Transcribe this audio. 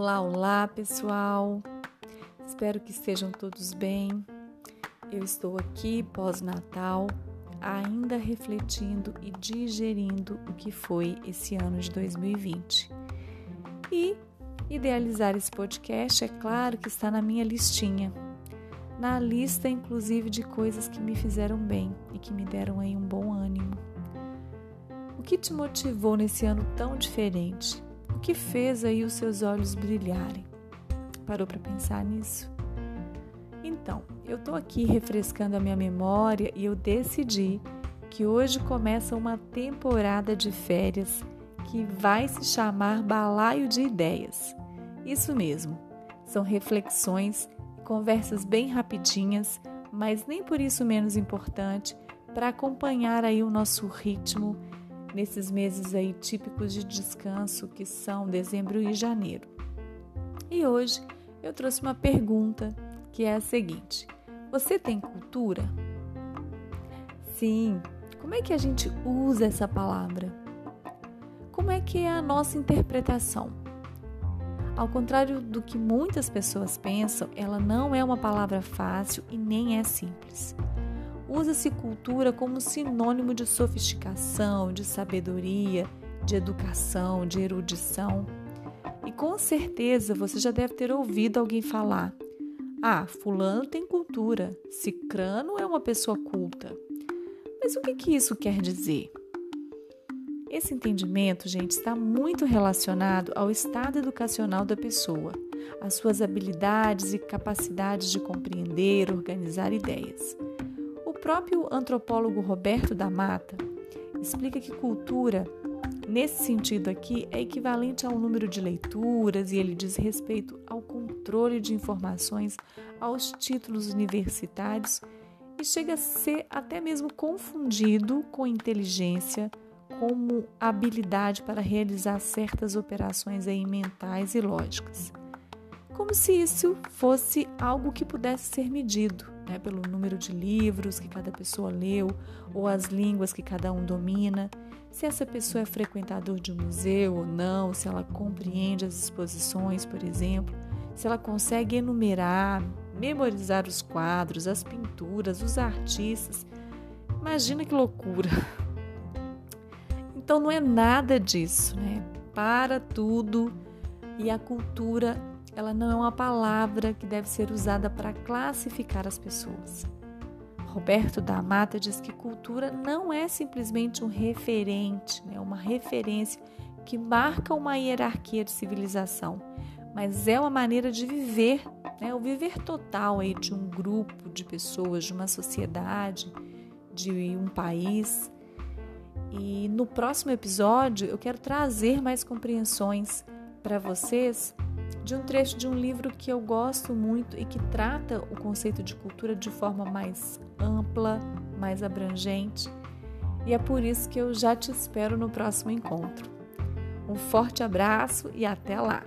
Olá, olá pessoal! Espero que estejam todos bem. Eu estou aqui pós-Natal, ainda refletindo e digerindo o que foi esse ano de 2020. E idealizar esse podcast, é claro que está na minha listinha. Na lista, inclusive, de coisas que me fizeram bem e que me deram aí um bom ânimo. O que te motivou nesse ano tão diferente? Que fez aí os seus olhos brilharem? Parou para pensar nisso? Então, eu estou aqui refrescando a minha memória e eu decidi que hoje começa uma temporada de férias que vai se chamar Balaio de Ideias. Isso mesmo, são reflexões conversas bem rapidinhas, mas nem por isso menos importante, para acompanhar aí o nosso ritmo nesses meses aí típicos de descanso que são dezembro e janeiro. E hoje eu trouxe uma pergunta que é a seguinte: Você tem cultura? Sim. Como é que a gente usa essa palavra? Como é que é a nossa interpretação? Ao contrário do que muitas pessoas pensam, ela não é uma palavra fácil e nem é simples usa-se cultura como sinônimo de sofisticação, de sabedoria, de educação, de erudição. E com certeza você já deve ter ouvido alguém falar: Ah, Fulano tem cultura, Cicrano é uma pessoa culta. Mas o que, que isso quer dizer? Esse entendimento, gente, está muito relacionado ao estado educacional da pessoa, às suas habilidades e capacidades de compreender, organizar ideias próprio antropólogo Roberto da Mata explica que cultura, nesse sentido aqui, é equivalente ao número de leituras e ele diz respeito ao controle de informações, aos títulos universitários e chega a ser até mesmo confundido com inteligência como habilidade para realizar certas operações aí mentais e lógicas. Como se isso fosse algo que pudesse ser medido né, pelo número de livros que cada pessoa leu ou as línguas que cada um domina, se essa pessoa é frequentador de um museu ou não, se ela compreende as exposições, por exemplo, se ela consegue enumerar, memorizar os quadros, as pinturas, os artistas. Imagina que loucura! Então não é nada disso, né? Para tudo e a cultura ela não é uma palavra que deve ser usada para classificar as pessoas. Roberto da Mata diz que cultura não é simplesmente um referente, né, uma referência que marca uma hierarquia de civilização, mas é uma maneira de viver, né, o viver total aí de um grupo de pessoas, de uma sociedade, de um país. E no próximo episódio eu quero trazer mais compreensões para vocês de um trecho de um livro que eu gosto muito e que trata o conceito de cultura de forma mais ampla, mais abrangente. E é por isso que eu já te espero no próximo encontro. Um forte abraço e até lá!